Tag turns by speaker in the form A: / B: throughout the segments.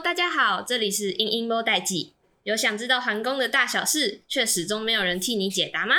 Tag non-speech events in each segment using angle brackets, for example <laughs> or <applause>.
A: 大家好，这里是英英波代记。有想知道皇宫的大小事，却始终没有人替你解答吗？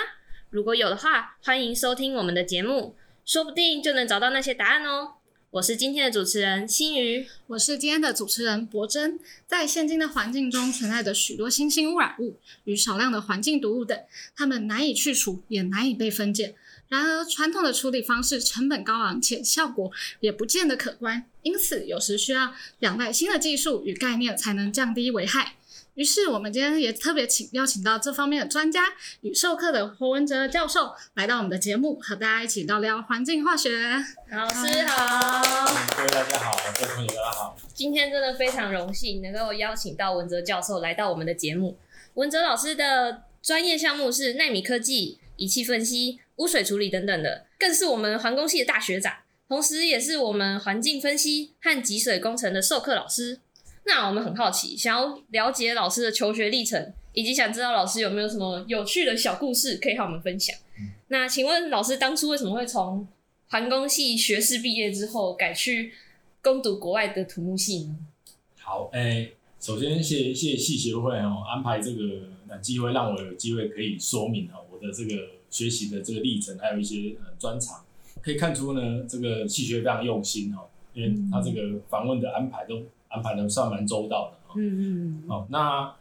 A: 如果有的话，欢迎收听我们的节目，说不定就能找到那些答案哦。我是今天的主持人心瑜，
B: 我是今天的主持人博真。在现今的环境中存在着许多新兴污染物与少量的环境毒物等，它们难以去除，也难以被分解。然而，传统的处理方式成本高昂，且效果也不见得可观，因此有时需要仰赖新的技术与概念才能降低危害。于是，我们今天也特别请邀请到这方面的专家与授课的侯文哲教授来到我们的节目，和大家一起聊聊环境化学。
A: 老师好，
C: 各位大家好，各位同学大家好。
A: 今天真的非常荣幸能够邀请到文哲教授来到我们的节目。文哲老师的专业项目是纳米科技、仪器分析。污水处理等等的，更是我们环工系的大学长，同时也是我们环境分析和集水工程的授课老师。那我们很好奇，想要了解老师的求学历程，以及想知道老师有没有什么有趣的小故事可以和我们分享。嗯、那请问老师当初为什么会从环工系学士毕业之后改去攻读国外的土木系呢？
C: 好，哎、欸，首先谢谢谢系学会哦安排这个机会，让我有机会可以说明哦我的这个。学习的这个历程，还有一些呃专长，可以看出呢，这个戏学非常用心哦，因为他这个访问的安排都安排的算蛮周到的哦。嗯嗯嗯。好，那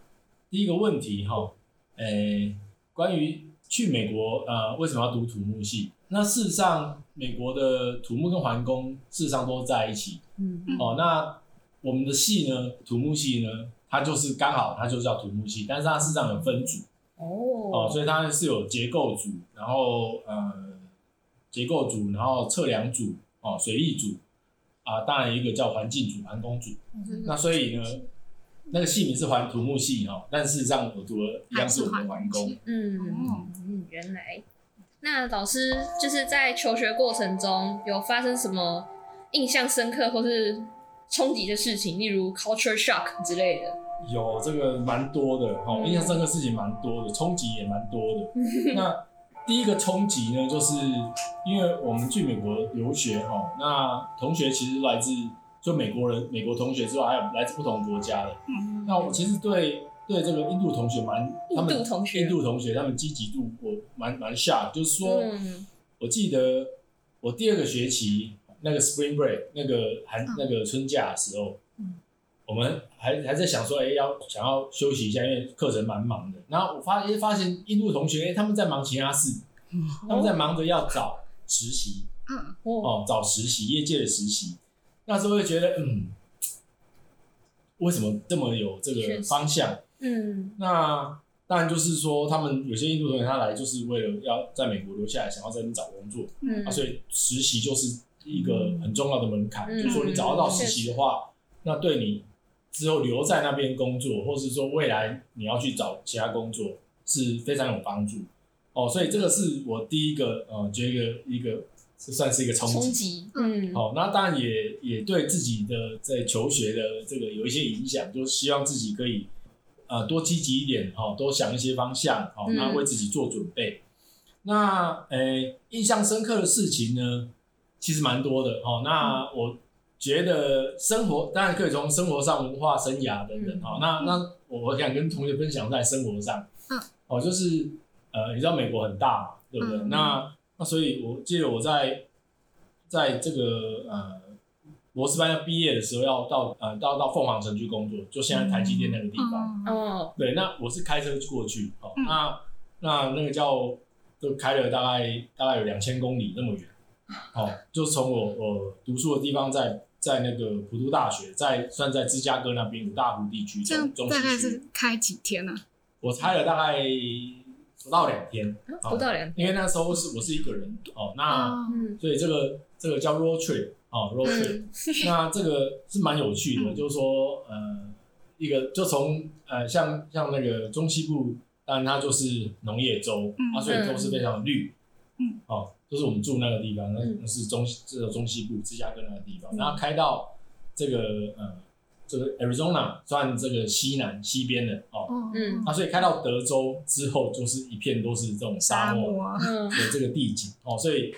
C: 第一个问题哈，诶，关于去美国呃为什么要读土木系？那事实上，美国的土木跟环工事实上都在一起。嗯嗯。哦，那我们的系呢，土木系呢，它就是刚好它就叫土木系，但是它事实上有分组。哦哦，所以它是有结构组，然后呃结构组，然后测量组哦，水利组啊，当然一个叫环境组、环工组。嗯、那所以呢，那个系名是环土木系哈、哦，但事实上我读的一样是我们环工。嗯
A: 嗯嗯，原来。那老师就是在求学过程中有发生什么印象深刻或是冲击的事情，例如 culture shock 之类的？
C: 有这个蛮多的哈，印象深刻事情蛮多的，冲击也蛮多的。<laughs> 那第一个冲击呢，就是因为我们去美国留学哈，那同学其实来自就美国人、美国同学之外，还有来自不同国家的。那我其实对对这个印度同学蛮，他们印度同学，印度同学他们积极度我蛮蛮 shock，就是说，我记得我第二个学期那个 spring break 那个寒那个春假的时候。我们还还在想说，哎，要想要休息一下，因为课程蛮忙的。然后我发现发现印度同学，哎，他们在忙其他事，他们在忙着要找实习，哦，找实习，业界的实习。那时候会觉得，嗯，为什么这么有这个方向？嗯，那当然就是说，他们有些印度同学他来就是为了要在美国留下来，想要在那边找工作，嗯，啊，所以实习就是一个很重要的门槛，就是说你找得到实习的话，那对你。之后留在那边工作，或是说未来你要去找其他工作，是非常有帮助哦。所以这个是我第一个呃，觉得一个这算是一个冲击，嗯，好、哦，那当然也也对自己的在求学的这个有一些影响，就是希望自己可以呃多积极一点，哈、哦，多想一些方向，好、哦，那为自己做准备。嗯、那诶，印象深刻的事情呢，其实蛮多的，哦，那我。嗯觉得生活当然可以从生活上、文化、生涯等等啊、嗯。那那我想跟同学分享在生活上，嗯，哦，就是呃，你知道美国很大嘛，对不对？嗯、那那所以我记得我在在这个呃博士班要毕业的时候，要到呃到到凤凰城去工作，就现在台积电那个地方。哦、嗯，对，那我是开车过去，哦，嗯、那那那个叫就开了大概大概有两千公里那么远，哦，就从我我读书的地方在。在那个普渡大学，在算在芝加哥那边五大湖地区，
B: 这样大概是开几天呢、啊？
C: 我猜了大概不到两天，
A: 不到两天，
C: 因为那时候是我是一个人哦，那、哦、所以这个这个叫 road trip 哦，road trip，、嗯、<laughs> 那这个是蛮有趣的，嗯、就是说呃，一个就从呃像像那个中西部，当然它就是农业州，嗯、啊，所以都是非常绿，嗯，哦。就是我们住那个地方，那那是中这个中西部芝加哥那个地方，然后开到这个呃这个 Arizona 算这个西南西边的哦，嗯，啊，所以开到德州之后，就是一片都是这种沙漠的这个地景哦，所以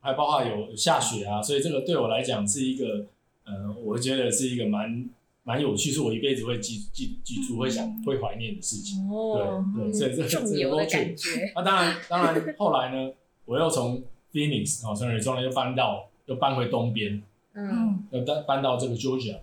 C: 还包括有下雪啊，所以这个对我来讲是一个呃，我觉得是一个蛮蛮有趣，是我一辈子会记记记住、会想、会怀念的事情。
A: 哦，
C: 对对，所以这这
A: 重游的感觉。
C: 那当然，当然后来呢，我又从 Phoenix 哦，从亚利桑那又搬到又搬回东边，
A: 嗯，
C: 又搬搬到这个 Georgia，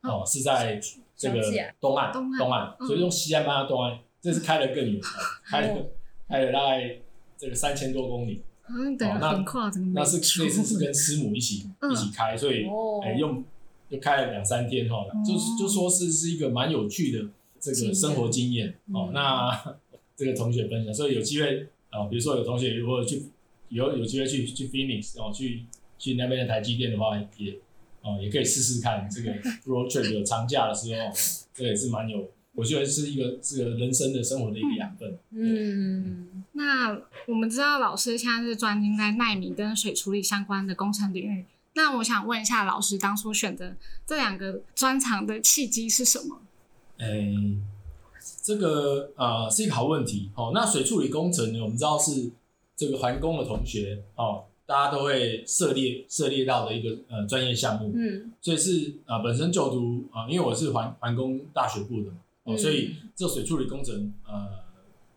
C: 哦，是在这个东岸东岸，所以用西岸搬到东岸，这是开得更远，开了开了大概这个三千多公里。
B: 嗯，对，很跨这个。
C: 那是那次是跟师母一起一起开，所以哎用。就开了两三天哈，就是就说是是一个蛮有趣的这个生活经验。哦。那 <laughs> 这个同学分享，所以有机会啊，比如说有同学如果去有有机会去去 Phoenix 哦，去去那边的台积电的话，也哦也可以试试看这个 road trip 有长假的时候，这也是蛮有，我觉得是一个这个人生的生活的一个养分。
B: 嗯，那我们知道老师现在是专精在纳米跟水处理相关的工程领域。那我想问一下，老师当初选择这两个专长的契机是什么？
C: 诶、欸，这个呃是一个好问题哦。那水处理工程呢，我们知道是这个环工的同学哦，大家都会涉猎涉猎到的一个呃专业项目。嗯，所以是啊、呃，本身就读啊、呃，因为我是环环工大学部的嘛，哦，所以这水处理工程呃，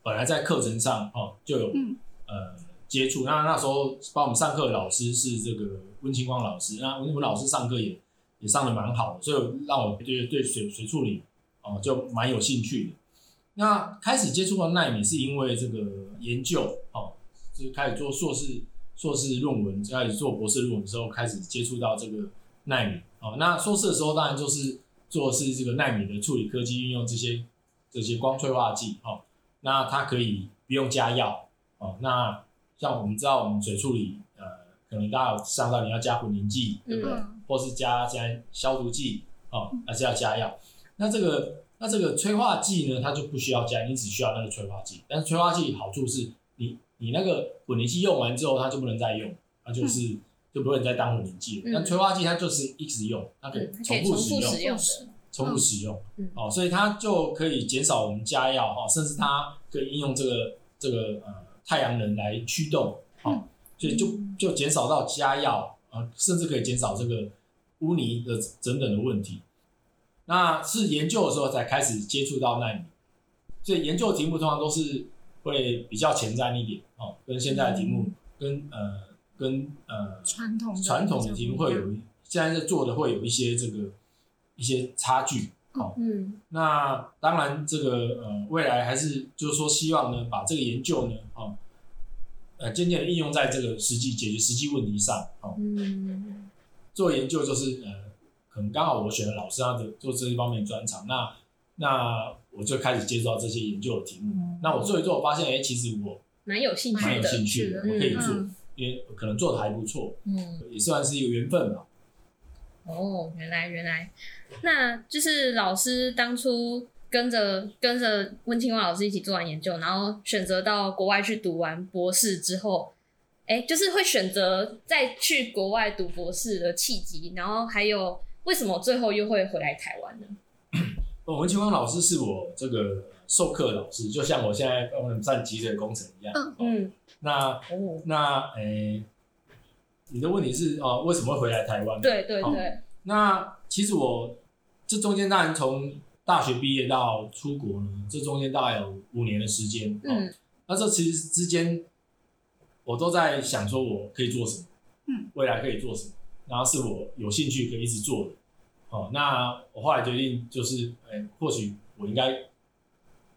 C: 本来在课程上哦就有、嗯、呃。接触，那那时候帮我们上课的老师是这个温清光老师，那温温老师上课也也上的蛮好的，所以让我对对水水处理哦就蛮有兴趣的。那开始接触到奈米是因为这个研究哦，就是开始做硕士硕士论文，开始做博士论文的时候开始接触到这个纳米哦。那硕士的时候当然就是做的是这个纳米的处理科技，运用这些这些光催化剂哦，那它可以不用加药哦，那。像我们知道，我们水处理，呃，可能大家有想到你要加混凝剂，对不对？嗯、或是加加消毒剂，哦，还是要加药。那这个那这个催化剂呢，它就不需要加，你只需要那个催化剂。但是催化剂好处是你你那个混凝剂用完之后，它就不能再用，它就是、嗯、就不能再当混凝剂了。嗯、但催化剂它就是一直用，它可以重复使用，重复使用，嗯、哦，所以它就可以减少我们加药哈，甚至它可以应用这个这个呃。太阳能来驱动，好、哦，所以就就减少到加药啊，甚至可以减少这个污泥的等等的问题。那是研究的时候才开始接触到纳米，所以研究的题目通常都是会比较前瞻一点哦，跟现在的题目跟呃跟呃传统传统的题目会有现在在做的会有一些这个一些差距。好，嗯，那当然，这个呃，未来还是就是说，希望呢，把这个研究呢，哦，呃，渐渐的应用在这个实际解决实际问题上，哦，嗯，做研究就是呃，可能刚好我选的老师他的做这一方面专长，那那我就开始接触到这些研究的题目，嗯、那我做一做，我发现，哎、欸，其实我
A: 蛮有兴趣的，蛮有兴趣的，
C: 我可以做，嗯、因为可能做的还不错，嗯，也算是一个缘分吧。
A: 哦，原来原来，那就是老师当初跟着跟着温清华老师一起做完研究，然后选择到国外去读完博士之后，哎、欸，就是会选择再去国外读博士的契机，然后还有为什么最后又会回来台湾呢？<laughs>
C: 温清光老师是我这个授课老师，就像我现在跟我们战机的工程一样。嗯嗯，那哦那诶。欸你的问题是哦，为什么会回来台湾？
A: 对对对、哦。
C: 那其实我这中间当然从大学毕业到出国呢，这中间大概有五年的时间。嗯、哦。那这其实之间，我都在想说我可以做什么，嗯，未来可以做什么，然后是我有兴趣可以一直做的。哦，那我后来决定就是，哎、欸，或许我应该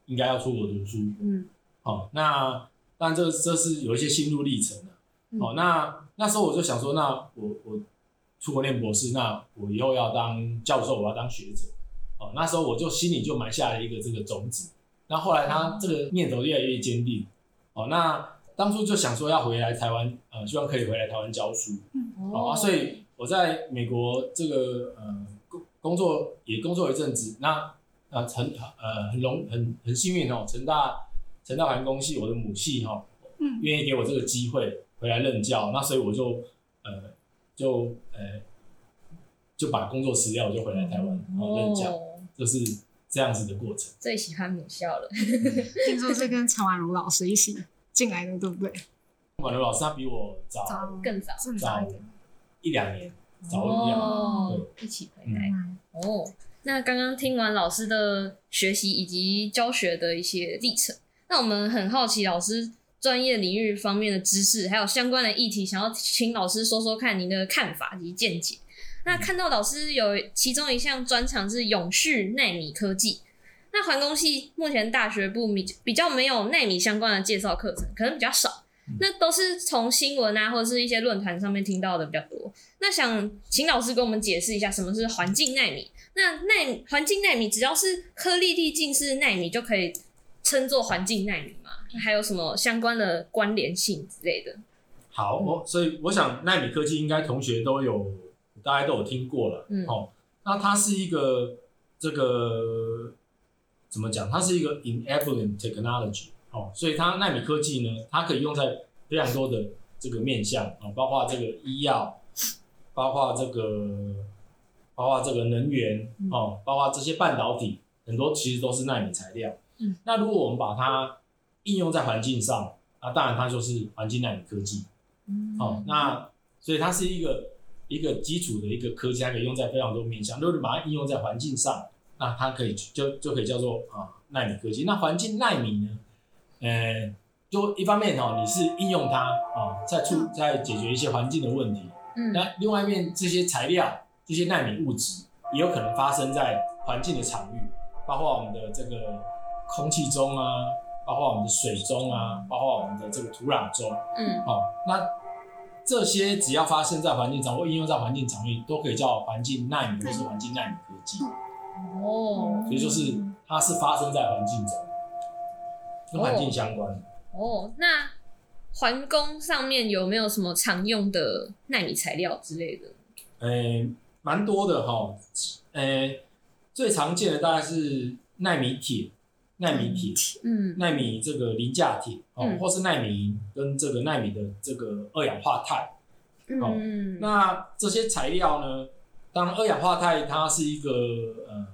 C: 应该要出国读书。嗯。好、哦，那当然这这是有一些心路历程的。哦，那。那时候我就想说，那我我出国念博士，那我以后要当教授，我要当学者，哦，那时候我就心里就埋下了一个这个种子。那后来他这个念头越来越坚定，哦，那当初就想说要回来台湾，呃，希望可以回来台湾教书，嗯，哦，所以我在美国这个呃工工作也工作一阵子，那呃很呃很荣很很幸运哦，成大成大环工系我的母系哈，嗯，愿意给我这个机会。回来任教，那所以我就呃就呃就把工作辞掉，我就回来台湾然后任教，就是这样子的过程。
A: 最喜欢母校了，<laughs>
B: 听说是跟陈婉如老师一起进来的，对不对？
C: 婉如老师他比我早
A: 更早
C: 早一两年，早一
A: 起回来哦。那刚刚听完老师的学习以及教学的一些历程，那我们很好奇老师专业领域方面的知识，还有相关的议题，想要请老师说说看您的看法及见解。那看到老师有其中一项专长是永续奈米科技，那环工系目前大学部比比较没有奈米相关的介绍课程，可能比较少。那都是从新闻啊或者是一些论坛上面听到的比较多。那想请老师给我们解释一下什么是环境纳米？那耐环境纳米只要是颗粒粒径是纳米就可以称作环境纳米吗？还有什么相关的关联性之类的？
C: 好，我所以我想纳米科技应该同学都有，大家都有听过了。嗯，哦，那它是一个这个怎么讲？它是一个 enabling technology。哦，所以它纳米科技呢，它可以用在非常多的这个面向啊，包括这个医药，包括这个，包括这个能源哦，包括这些半导体，很多其实都是纳米材料。嗯，那如果我们把它应用在环境上，那当然它就是环境纳米科技。嗯，哦，那所以它是一个一个基础的一个科技，它可以用在非常多面向。如果你把它应用在环境上，那它可以就就可以叫做啊纳米科技。那环境纳米呢？呃，就一方面哦，你是应用它啊，在处在解决一些环境的问题。嗯，那另外一面，这些材料、这些纳米物质也有可能发生在环境的场域，包括我们的这个空气中啊，包括我们的水中啊，包括我们的这个土壤中。嗯，好，那这些只要发生在环境场或应用在环境场域，都可以叫环境纳米或是环境纳米科技。哦，所以就是它是发生在环境中。跟环境相关
A: 哦，哦，那环工上面有没有什么常用的纳米材料之类的？
C: 诶、欸，蛮多的哈。诶、欸，最常见的大概是纳米铁、纳米铁，嗯，纳米这个磷价铁哦，嗯、或是纳米银跟这个纳米的这个二氧化钛。嗯，那这些材料呢，当然二氧化钛它是一个呃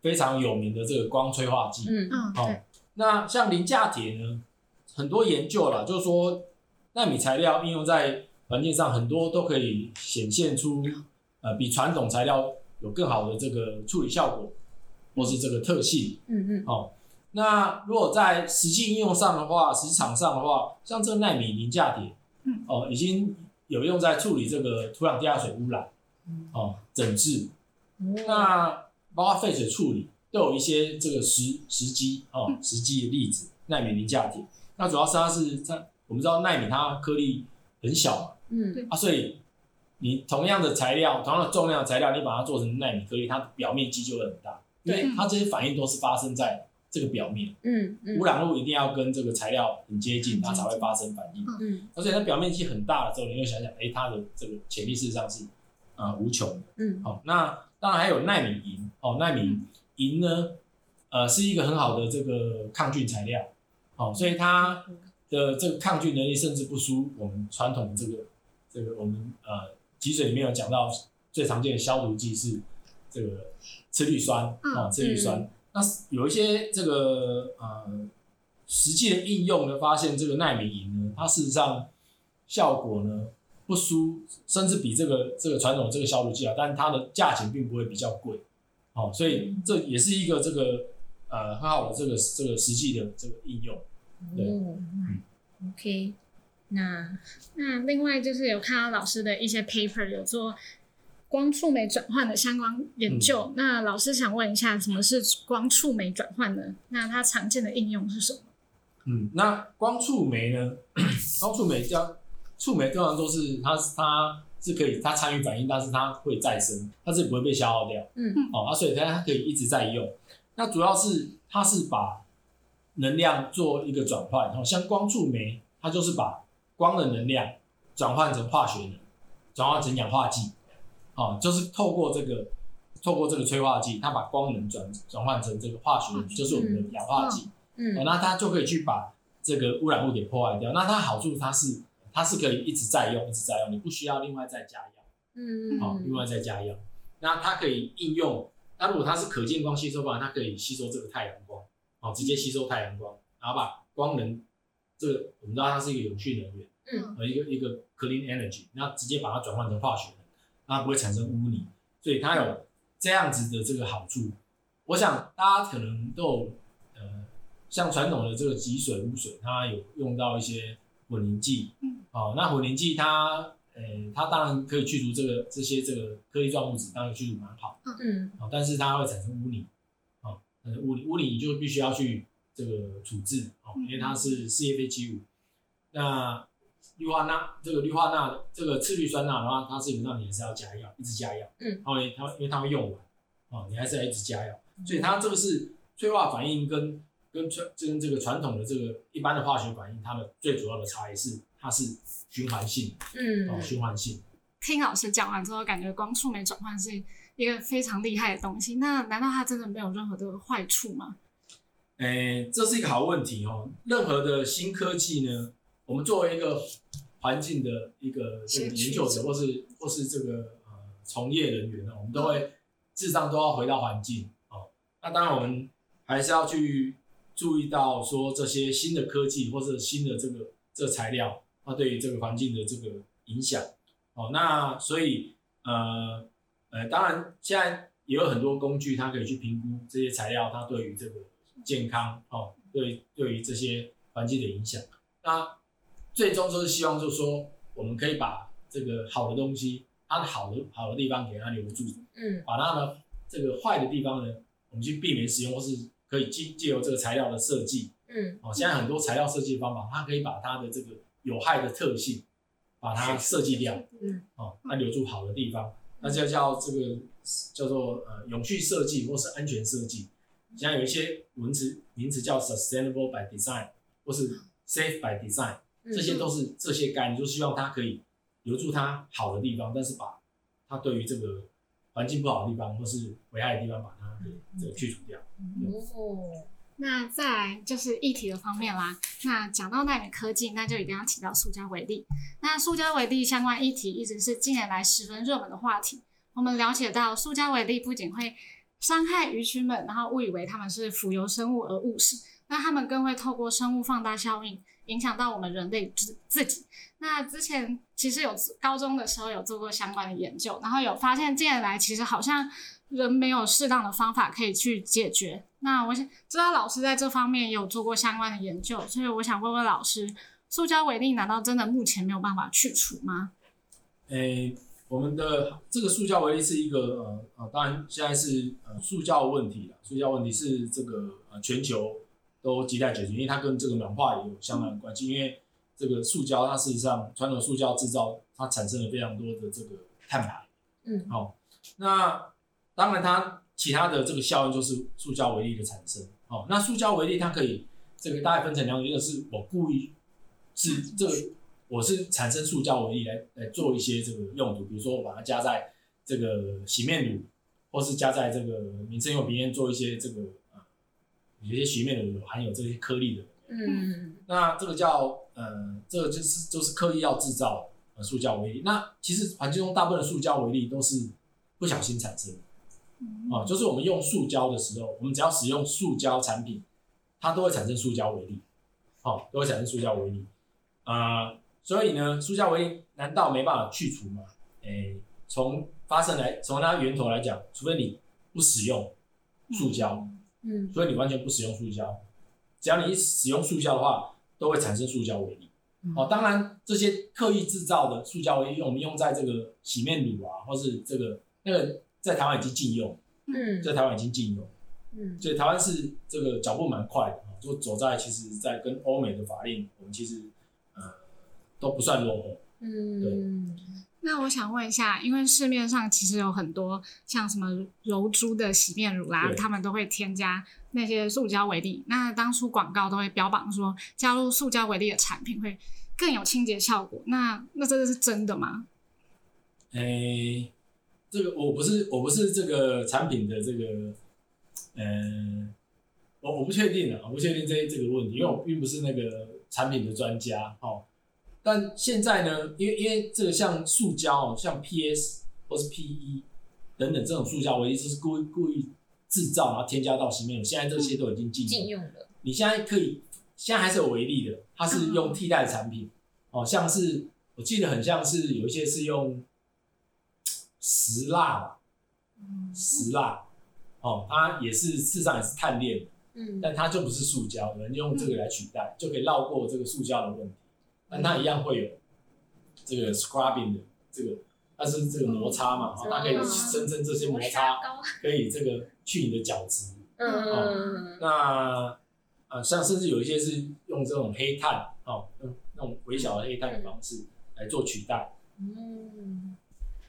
C: 非常有名的这个光催化剂。嗯嗯，对。那像磷价铁呢，很多研究啦，就是说纳米材料应用在环境上，很多都可以显现出呃比传统材料有更好的这个处理效果，或是这个特性。嗯嗯。好、哦，那如果在实际应用上的话，实场上的话，像这个纳米磷价铁，嗯哦，已经有用在处理这个土壤地下水污染，哦整治，那包括废水处理。都有一些这个实实际哦，实际的例子，纳米磷价铁。那主要是它是它我们知道纳米它颗粒很小嘛，嗯，啊，所以你同样的材料，同样的重量的材料，你把它做成纳米颗粒，它表面积就会很大，因为它这些反应都是发生在这个表面，嗯，嗯。污染物一定要跟这个材料很接近，它才会发生反应，嗯，而且它表面积很大的时候，你会想想，哎，它的这个潜力事实上是啊、呃、无穷的，嗯，好，那当然还有纳米银，哦，纳米。银呢，呃，是一个很好的这个抗菌材料，好、哦，所以它的这个抗菌能力甚至不输我们传统的这个这个我们呃，脊髓里面有讲到最常见的消毒剂是这个次氯酸啊，次氯酸。那有一些这个呃实际的应用呢，发现这个奈米银呢，它事实上效果呢不输，甚至比这个这个传统这个消毒剂啊，但它的价钱并不会比较贵。好，所以这也是一个这个呃很好的这个这个实际的这个应用。对，嗯
A: ，OK，那
B: 那另外就是有看到老师的一些 paper 有做光触媒转换的相关研究。嗯、那老师想问一下，什么是光触媒转换呢？那它常见的应用是什么？
C: 嗯，那光触媒呢？<coughs> 光触媒叫触媒，通常都是它它。是可以，它参与反应，但是它会再生，它是不会被消耗掉。嗯嗯。哦，啊，所以它它可以一直在用。那主要是它是把能量做一个转换，哦像光触媒，它就是把光的能量转换成化学能，转换成氧化剂。哦，就是透过这个透过这个催化剂，它把光能转转换成这个化学能，就是我们的氧化剂。嗯。哦，那它就可以去把这个污染物给破坏掉。那它好处它是。它是可以一直在用，一直在用，你不需要另外再加药，嗯，好、哦，另外再加药。那它可以应用，那如果它是可见光吸收光，它可以吸收这个太阳光，好、哦，直接吸收太阳光，然后把光能，这个我们知道它是一个永续能源，嗯，和一个一个 clean energy，那直接把它转换成化学能，那它不会产生污泥，所以它有这样子的这个好处，我想大家可能都有呃，像传统的这个集水污水，它有用到一些混凝剂，嗯，哦，那混凝剂它，呃，它当然可以去除这个这些这个颗粒状物质，当然去除蛮好，
A: 嗯，
C: 哦，但是它会产生污泥，哦，污泥污泥就必须要去这个处置，哦，因为它是事业废弃物，那。氯化钠，这个氯化钠，这个次氯酸钠的话，它基本上你还是要加药，一直加药。嗯，它会它因为它会用完，哦，你还是要一直加药。所以它这个是催化反应跟跟传跟这个传统的这个一般的化学反应，它的最主要的差异是它是循环性，嗯，哦，循环性。
B: 听老师讲完之后，感觉光触媒转换是一个非常厉害的东西。那难道它真的没有任何的坏处吗？
C: 哎、欸，这是一个好问题哦。任何的新科技呢，我们作为一个环境的一个这个研究者，或是或是这个呃从业人员呢，我们都会事实上都要回到环境哦。那当然，我们还是要去注意到说这些新的科技或者新的这个这材料，它对于这个环境的这个影响哦。那所以呃呃，当然现在也有很多工具，它可以去评估这些材料它对于这个健康哦，对对于这些环境的影响。那最终就是希望，就是说，我们可以把这个好的东西，它的好的好的地方给它留住，嗯，把它呢这个坏的地方呢，我们去避免使用，或是可以借借由这个材料的设计，嗯，哦，现在很多材料设计方法，它可以把它的这个有害的特性，把它设计掉，嗯，哦，它留住好的地方，那就叫这个叫做呃永续设计或是安全设计，现在有一些文词名词叫 sustainable by design 或是 safe by design。这些都是这些概念，就希望它可以留住它好的地方，但是把它对于这个环境不好的地方或是危害的地方，把它给这个去除掉。
B: 哦，那再来就是议题的方面啦。那讲到纳米科技，那就一定要提到塑胶微粒。那塑胶微粒相关议题一直是近年来十分热门的话题。我们了解到，塑胶微粒不仅会伤害鱼群们，然后误以为它们是浮游生物而误食，那它们更会透过生物放大效应。影响到我们人类自自己。那之前其实有高中的时候有做过相关的研究，然后有发现近年来其实好像人没有适当的方法可以去解决。那我想知道老师在这方面也有做过相关的研究，所以我想问问老师，塑胶微粒难道真的目前没有办法去除吗？
C: 诶、欸，我们的这个塑胶微粒是一个呃呃，当然现在是呃塑胶问题了，塑胶问题是这个呃全球。都亟待解决，因为它跟这个暖化也有相当的关系。因为这个塑胶，它事实上传统塑胶制造，它产生了非常多的这个碳排。嗯，好、哦，那当然它其他的这个效应就是塑胶微粒的产生。哦，那塑胶微粒它可以这个大概分成两种，一个是我故意是这个我是产生塑胶微粒来来做一些这个用途，比如说我把它加在这个洗面乳，或是加在这个民生用品里面做一些这个啊。有些洗面乳有含有这些颗粒的，嗯，那这个叫呃，这个就是就是刻意要制造呃塑胶微粒。那其实环境中大部分的塑胶微粒都是不小心产生的，嗯，啊，就是我们用塑胶的时候，我们只要使用塑胶产品，它都会产生塑胶微粒，哦，都会产生塑胶微粒，啊、呃，所以呢，塑胶微粒难道没办法去除吗？诶、欸，从发生来，从它源头来讲，除非你不使用塑胶。嗯嗯，所以你完全不使用塑胶，只要你一使用塑胶的话，都会产生塑胶微粒。哦，当然这些刻意制造的塑胶微粒，我们用在这个洗面乳啊，或是这个那个在台湾已经禁用，嗯，在台湾已经禁用，嗯，所以台湾是这个脚步蛮快的，就走在其实，在跟欧美的法令，我们其实呃都不算落后，嗯，对。
B: 那我想问一下，因为市面上其实有很多像什么柔珠的洗面乳啦，他们都会添加那些塑胶微粒。那当初广告都会标榜说，加入塑胶微粒的产品会更有清洁效果。那那这个是真的吗？
C: 诶、欸，这个我不是我不是这个产品的这个，嗯、呃，我我不确定啊，我不确定这这个问题，因为我并不是那个产品的专家，哦。但现在呢，因为因为这个像塑胶，像 PS 或是 PE 等等这种塑胶我一直是故意故意制造然后添加到洗面乳，现在这些都已经禁禁用了。你现在可以，现在还是有微粒的，它是用替代的产品，哦，像是我记得很像是有一些是用石蜡吧，石蜡，哦，它也是事实上也是碳链，
A: 嗯，
C: 但它就不是塑胶，有人用这个来取代，就可以绕过这个塑胶的问题，但它一样会有这个 scrubbing 的这个，它是这个摩擦嘛，它可以声称这些摩擦可以这个去你的角质，
A: 嗯。嗯，
C: 那啊像甚至有一些是用这种黑碳哦，用那种微小的黑碳的方式来做取代，
A: 嗯，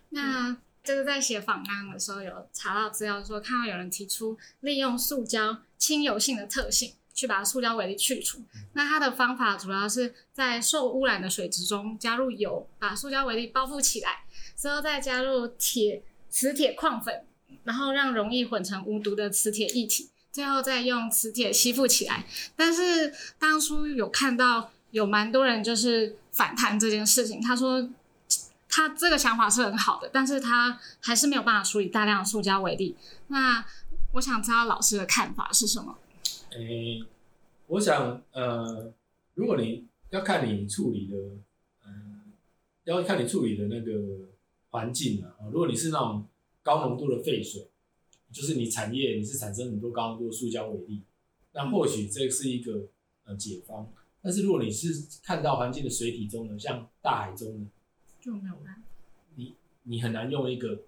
B: 那。就是在写访纲的时候，有查到资料说，看到有人提出利用塑胶亲油性的特性去把塑胶微粒去除。那它的方法主要是在受污染的水质中加入油，把塑胶微粒包覆起来，之后再加入铁磁铁矿粉，然后让容易混成无毒的磁铁液体，最后再用磁铁吸附起来。但是当初有看到有蛮多人就是反弹这件事情，他说。他这个想法是很好的，但是他还是没有办法处理大量的塑胶微粒。那我想知道老师的看法是什
C: 么？诶、我想，呃，如果你要看你处理的，呃，要看你处理的那个环境啊。如果你是那种高浓度的废水，就是你产业你是产生很多高浓度的塑胶微粒，那或许这是一个呃解方。但是如果你是看到环境的水体中呢，像大海中呢？
B: 就没有办法，
C: 你你很难用一个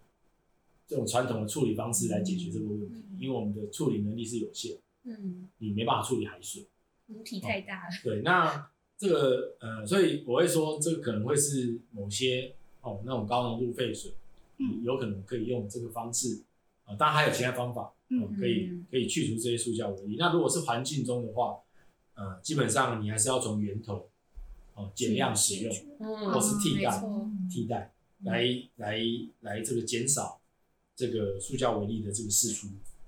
C: 这种传统的处理方式来解决这个问题，
B: 嗯、
C: 因为我们的处理能力是有限，
A: 嗯，
C: 你没办法处理海水，
A: 母体太大了。
C: 哦、对，那这个呃，所以我会说，这个可能会是某些哦那种高浓度废水，嗯，有可能可以用这个方式啊、呃，当然还有其他方法，哦、呃，可以可以去除这些塑胶微粒。那如果是环境中的话，呃，基本上你还是要从源头。哦，减量使用，
A: 嗯、
C: 或是替代、
A: 嗯、
C: 替代，来来来这个减少这个塑胶微粒的这个释出。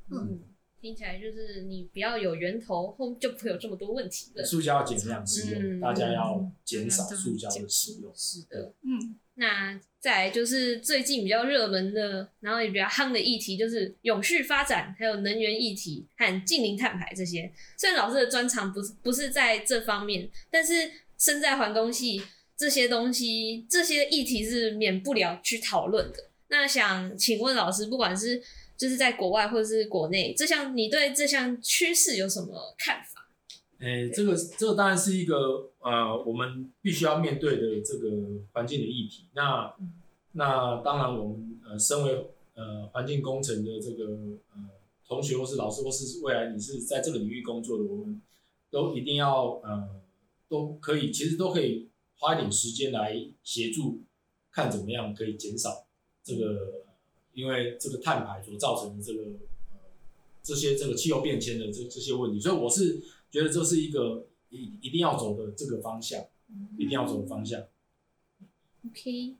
A: 嗯，嗯听起来就是你不要有源头，后就不会有这么多问题了。
C: 塑胶要减量使用，
A: 嗯、
C: 大家要减少塑胶的使用。
A: 是的，
B: 嗯。
A: 那再来就是最近比较热门的，然后也比较夯的议题，就是永续发展，还有能源议题和净零碳排这些。虽然老师的专长不是不是在这方面，但是。身在环工系，这些东西、这些议题是免不了去讨论的。那想请问老师，不管是就是在国外或者是国内，这项你对这项趋势有什么看法？
C: 诶、欸，这个这个当然是一个呃，我们必须要面对的这个环境的议题。那、嗯、那当然，我们呃，身为呃环境工程的这个呃同学或是老师，或是未来你是在这个领域工作的，我们都一定要呃。都可以，其实都可以花一点时间来协助，看怎么样可以减少这个，因为这个碳排所造成的这个呃这些这个气候变迁的这这些问题，所以我是觉得这是一个一一定要走的这个方向，一定要走的方向。
A: OK，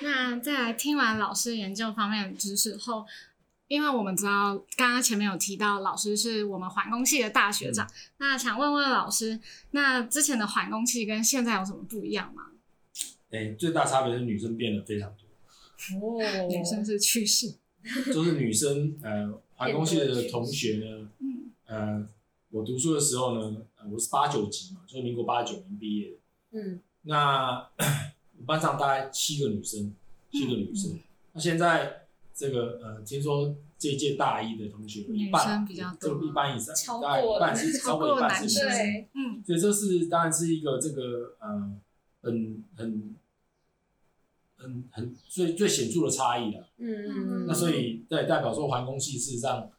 B: 那在来听完老师研究方面的知识后。因为我们知道，刚刚前面有提到，老师是我们环工系的大学长。嗯、那想问问老师，那之前的环工系跟现在有什么不一样吗？
C: 哎、欸，最大差别是女生变得非常多。
A: 哦，
B: 女生是趋势。
C: 就是女生，呃，环工系的同学呢，
B: 嗯，
C: 呃，我读书的时候呢，我是八九级嘛，就是民国八九年毕业的。
A: 嗯，
C: 那 <coughs> 班上大概七个女生，七个女生。嗯、那现在。这个呃，听说这一届大一的同学有一半比较多，就一半以上，大概一半是超过一半是女生，
B: 嗯，
C: 所以这是当然是一个这个呃很很很很最最显著的差异了，
A: 嗯嗯，
C: 那所以代代表说环工系事实上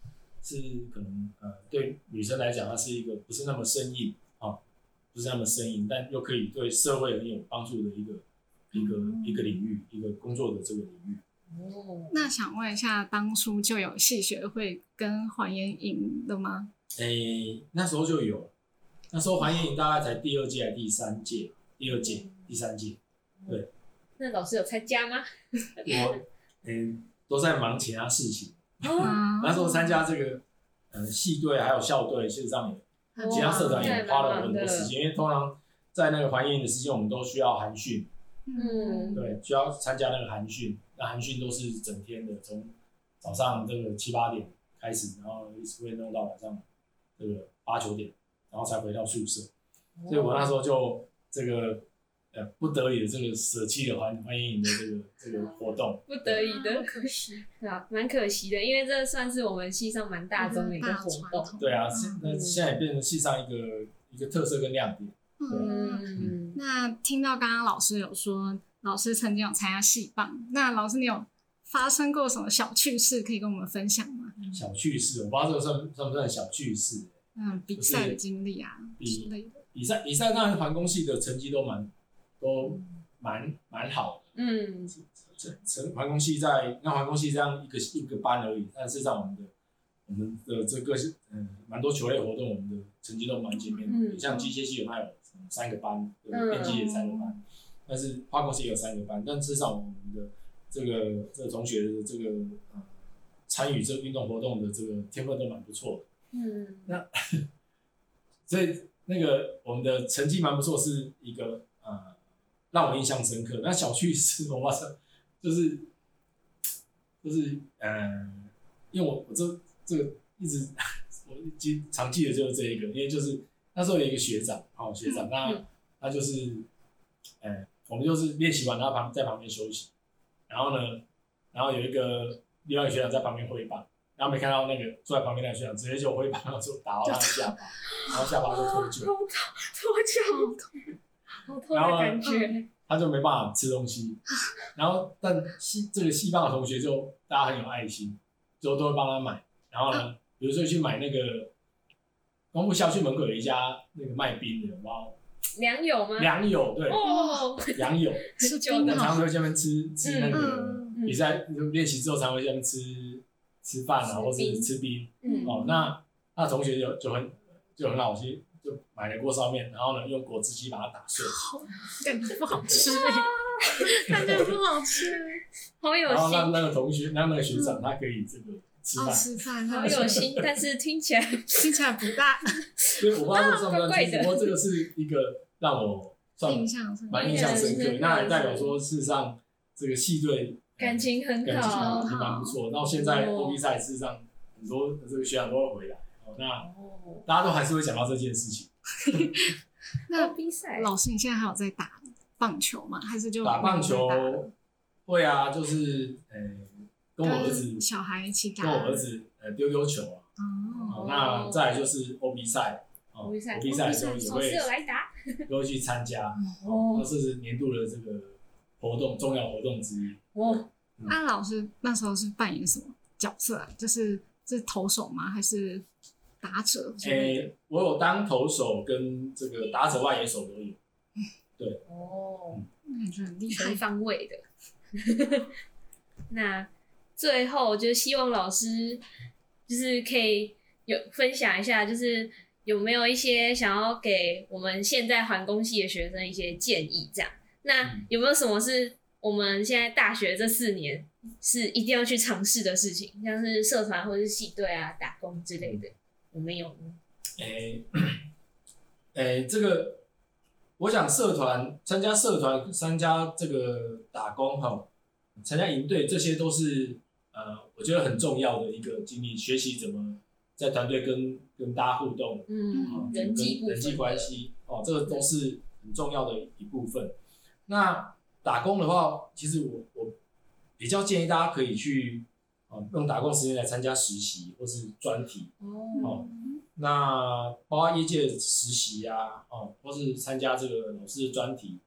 C: 是可能呃对女生来讲，它是一个不是那么生硬啊，不是那么生硬，但又可以对社会很有帮助的一个一个一个领域，一个工作的这个领域。
A: 哦，
B: 那想问一下，当初就有戏学会跟环研营的吗？
C: 诶、欸，那时候就有，那时候环研营大概才第二届还是第三届？第二届、第三届，对。
A: 那老师有参加吗？
C: 我，嗯、欸，都在忙其他事情。
A: 哦、<laughs>
C: 那时候参加这个，呃，系队还有校队，事实上也，其他社团也花了很多时间，因为通常在那个环研营的时间，我们都需要寒训。
A: 嗯，
C: 对，需要参加那个韩训。那韩训都是整天的，从早上这个七八点开始，然后一直会弄到晚上这个八九点，然后才回到宿舍。所以我那时候就这个呃不得已的这个舍弃了欢欢迎营的这个 <laughs> 这个活动，
A: 不得已的，
B: 好可惜，
A: 对啊，蛮可惜的，因为这算是我们系上蛮大众的一个活动。
C: 对啊，现那现在也变成系上一个一个特色跟亮点。
B: 嗯，那听到刚刚老师有说，老师曾经有参加戏棒，那老师你有发生过什么小趣事可以跟我们分享吗？
C: 小趣事，我不知道这个算算不算小趣事。
B: 嗯，比赛的经历啊之类的。
C: 比赛比赛，当然环工系的成绩都蛮都蛮蛮好的。嗯，成成环工系在那环工系这样一个一个班而已，但是在我们的我们的这个是嗯蛮多球类活动，我们的成绩都蛮前面的。嗯，像机械系有还有三个班，对，电机也三个班，但是化工系也有三个班，但至少我们的这个这个同学的这个呃参与这个运动活动的这个天分都蛮不错的。嗯，那 <laughs> 所以那个我们的成绩蛮不错，是一个呃让我印象深刻。那小趣事，我发现就是就是呃，因为我我这这个一直 <laughs> 我记常记得就是这一个，因为就是那时候有一个学长，哦学长，那他就是呃，我们就是练习完，然后旁在旁边休息，然后呢，然后有一个另外一个学长在旁边挥棒。然后没看到那个坐在旁边那个学长，直接就挥棒然后就打到他的下巴，然后下巴就脱臼，
A: 脱臼，好痛，好痛的感觉。
C: 他就没办法吃东西，然后但西这个西方的同学就大家很有爱心，就都会帮他买。然后呢，比如说去买那个光复校区门口有一家那个卖冰的，哇，
A: 良友吗？
C: 良友对，
A: 哦，
C: 良友。
A: 是久的，
C: 常会在下面吃吃那个比赛练习之后，常会在下面吃。吃饭啊，或者是吃冰，嗯、哦，那那同学就就很就很好心，就买了锅烧面，然后呢用果汁机把它打碎，
B: 感觉不好吃，感觉不好吃，好有心。
C: 然后让那个同学，让那个学长，他可以这个吃饭，
B: 吃饭，
A: 好有心，但是听起来 <laughs>
B: 听起来不大。<laughs>
C: 所以我不知道这算不算，不过这个是一个让我算印象蛮印象深刻，那也代表说事实上这个系队。
A: 感情很好，
C: 感情蛮不错。到现在欧比赛事实上很多这个学长都会回来，哦，那大家都还是会讲到这件事情。<laughs>
B: 那比赛老师，你现在还有在打棒球吗？还是就
C: 打棒球？会啊，就是呃，跟我儿子
B: 小孩一起打，
C: 跟我儿子呃丢丢球啊。哦，那再来就是 OB 赛
A: ，OB 赛
C: ，OB 赛的时候也会
A: 来打，<laughs>
C: 都会去参加。哦，那是年度的这个活动重要活动之一。
B: 哦。那、啊、老师那时候是扮演什么角色啊？就是是投手吗？还是打者？诶、
C: 欸，我有当投手跟这个打者外野手都有。<laughs> 对
A: 哦，
B: 感觉很厉害，
A: 全方位的。<laughs> 那最后就是希望老师就是可以有分享一下，就是有没有一些想要给我们现在环工系的学生一些建议？这样，那有没有什么是？我们现在大学这四年是一定要去尝试的事情，像是社团或者是系队啊、打工之类的，我们有。
C: 哎、欸，哎、欸，这个，我想社团参加社团、参加这个打工哈，参加营队，这些都是呃，我觉得很重要的一个经历，学习怎么在团队跟跟大家互动，
A: 嗯，人际
C: 人际关系哦，这个都是很重要的一部分。那打工的话，其实我我比较建议大家可以去啊用打工时间来参加实习或是专题哦。那包括业界实习啊，哦，或是参加这个老师的专题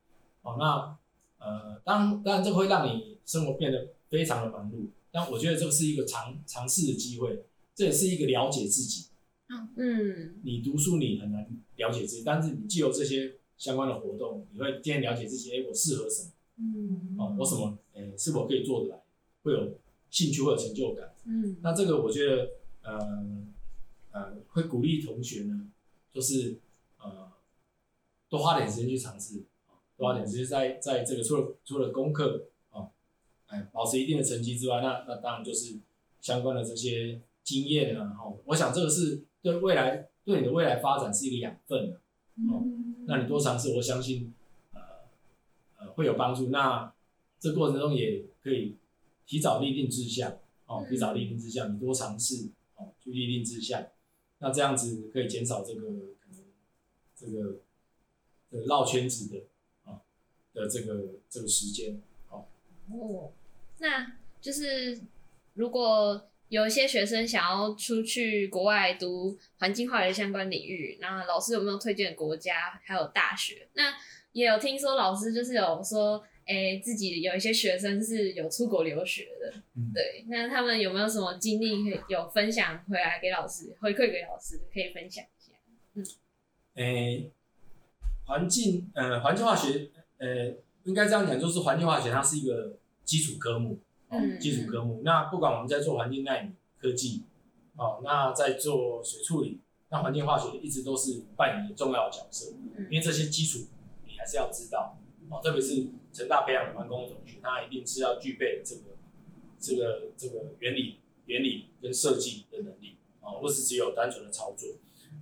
C: 哦。那呃，当当然这个会让你生活变得非常的忙碌，但我觉得这个是一个尝尝试的机会，这也是一个了解自己。
A: 嗯，
C: 你读书你很难了解自己，但是你既有这些相关的活动，你会渐渐了解自己，哎，我适合什么？嗯，哦，我什么，诶、欸，是否可以做得来，会有兴趣，会有成就感。嗯，那这个我觉得，呃，呃，会鼓励同学呢，就是呃，多花点时间去尝试，多花点时间在在这个除了除了功课，哦，哎，保持一定的成绩之外，那那当然就是相关的这些经验啊，哦，我想这个是对未来对你的未来发展是一个养分的，哦，那你多尝试，我相信呃。会有帮助。那这过程中也可以提早立定志向，哦，提早立定志向，你多尝试，哦，去立定志向。那这样子可以减少这个可能这个这个绕圈子的，啊，的这个这个时间。哦，
A: 哦，那就是如果有一些学生想要出去国外读环境化学相关领域，那老师有没有推荐国家还有大学？那也有听说老师就是有说。哎、欸，自己有一些学生是有出国留学的，嗯、对，那他们有没有什么经历可以有分享回来给老师回馈给老师，可以分享一下？嗯，
C: 哎、欸，环境呃环境化学呃应该这样讲，就是环境化学它是一个基础科目，嗯，基础科目。那不管我们在做环境纳米科技，哦，那在做水处理，那环境化学一直都是扮演重要的角色，嗯、因为这些基础你还是要知道，哦，特别是。成大培养的环工同学，他一定是要具备这个、这个、这个原理、原理跟设计的能力哦，不是只有单纯的操作。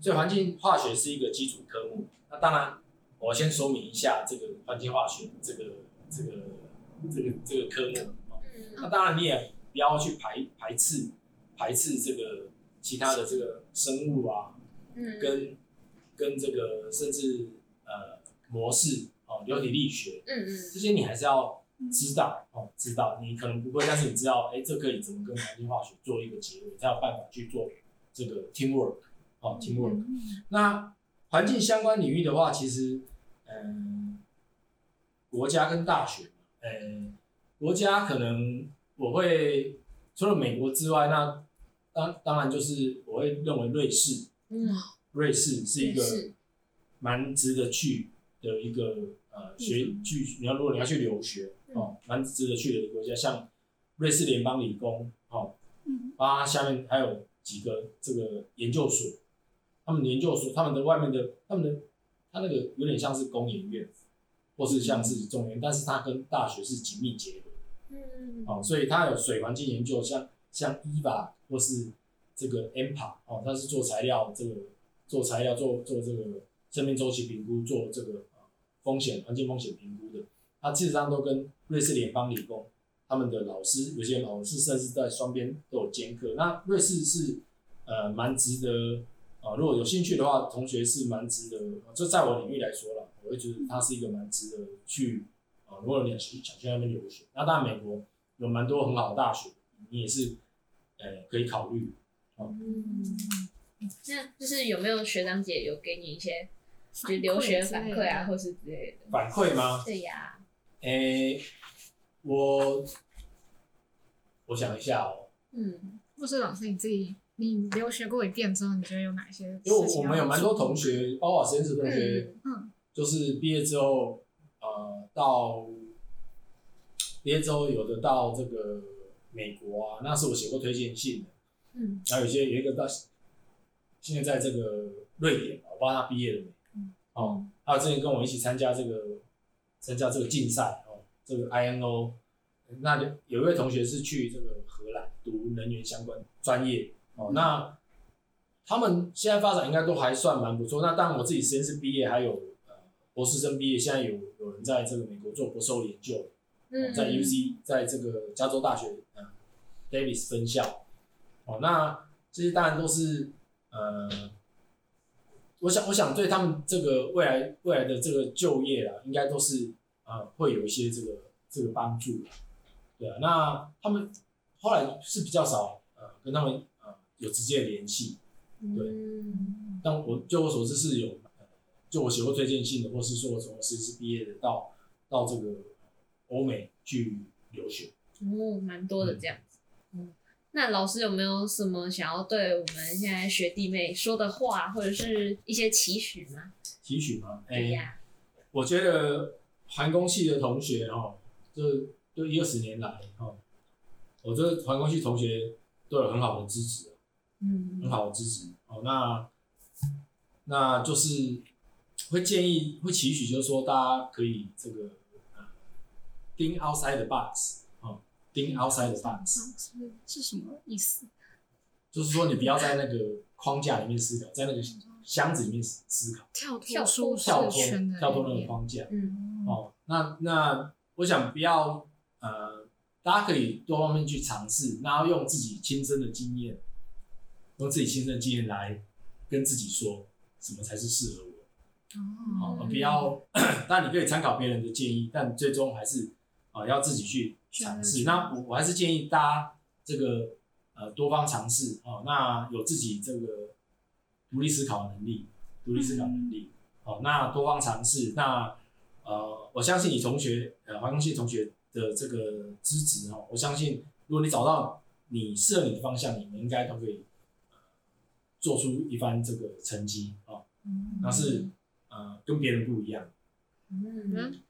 C: 所以环境化学是一个基础科目。那当然，我先说明一下这个环境化学这个、这个、这个、这个科目。嗯那当然你也不要去排排斥、排斥这个其他的这个生物啊，嗯跟跟这个甚至呃模式哦。流体力学，嗯嗯，这些你还是要知道哦，知道你可能不会，但是你知道，哎，这可以怎么跟环境化学做一个结合，才有办法去做这个 teamwork，哦，teamwork。那环境相关领域的话，其实，嗯，国家跟大学，嗯，国家可能我会除了美国之外，那当当然就是我会认为瑞士，嗯，瑞士是一个蛮值得去的一个。呃，学去你要如果你要去留学哦，蛮值得去的一个国家，像瑞士联邦理工哦，啊，下面还有几个这个研究所，他们研究所他们的外面的他们的他那个有点像是工研院，或是像是中研，但是它跟大学是紧密结合的，嗯，哦，所以它有水环境研究，像像 EVA 或是这个 EMPA 哦，它是做材料这个做材料做做这个生命周期评估做这个。风险环境风险评估的，它基本上都跟瑞士联邦理工他们的老师，有些老师甚至在双边都有兼课。那瑞士是呃蛮值得啊、呃，如果有兴趣的话，同学是蛮值得。就在我领域来说了，我会觉得它是一个蛮值得去啊、呃。如果你想想去那边留学，那当然美国有蛮多很好的大学，你也是呃可以考虑。
A: 嗯，那就是有没有学长姐有给你一些？就留学反馈啊，或是之类的
C: 反馈吗？
A: 对呀。
C: 诶、欸，我我想一下哦、喔。
B: 嗯，或是老师你自己，你留学过一遍之后，你觉得有哪些？
C: 因为我们有蛮多同学，包括实验室同学，嗯，就是毕业之后，呃，到毕业之后有的到这个美国啊，那是我写过推荐信的。嗯。然后有些有一个到现在在这个瑞典，我不知道他毕业了没。嗯哦，还有之前跟我一起参加这个参加这个竞赛哦，这个 INO，那有一位同学是去这个荷兰读能源相关专业哦，那他们现在发展应该都还算蛮不错。那当然我自己实验室毕业，还有呃博士生毕业，现在有有人在这个美国做博士后研究，嗯，在 UC 在这个加州大学呃 Davis 分校，哦，那这些当然都是呃。我想，我想对他们这个未来未来的这个就业啊，应该都是啊、呃，会有一些这个这个帮助，对啊。那他们后来是比较少呃，跟他们呃有直接的联系，对。嗯、但我就我所知是有，就我写过推荐信的，或是说我从实习毕业的到到这个欧美去留学，
A: 哦，蛮多的这样子，嗯。嗯那老师有没有什么想要对我们现在学弟妹说的话，或者是一些期许吗？
C: 期许吗？哎、
A: 对呀，
C: 我觉得环工系的同学哦，这这一二十年来哦，我觉得环工系同学都有很好的支持，嗯，很好的支持哦。那那就是会建议，会期许，就是说大家可以这个呃，think outside the box。Think outside the box
B: 是什么意思？
C: 就是说，你不要在那个框架里面思考，在那个箱子里面思考，
B: 跳脱
C: 跳脱跳脱那个框架。嗯哦，那那我想不要呃，大家可以多方面去尝试，然后用自己亲身的经验，用自己亲身的经验来跟自己说什么才是适合我。好、哦，不要，当然你可以参考别人的建议，但最终还是啊、呃、要自己去尝试。那我我还是建议大家这个呃多方尝试哦，那有自己这个独立思考的能力，独立思考能力，好、嗯哦，那多方尝试。那呃，我相信你同学呃华工系同学的这个资质哦，我相信如果你找到你适合你的方向，你们应该都可以、呃、做出一番这个成绩啊。哦嗯、那是。呃，跟别人不一样。
B: 嗯，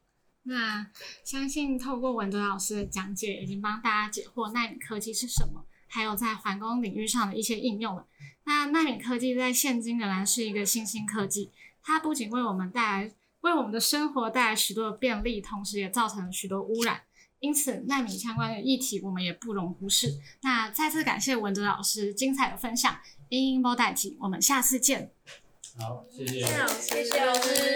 B: 那相信透过文哲老师的讲解，已经帮大家解惑纳米科技是什么，还有在环工领域上的一些应用了。那纳米科技在现今仍然是一个新兴科技，它不仅为我们带来为我们的生活带来许多的便利，同时也造成了许多污染。因此，纳米相关的议题我们也不容忽视。那再次感谢文哲老师精彩的分享，英英波代替，我们下次见。
C: 好，谢谢，
A: 谢谢老师。谢谢老师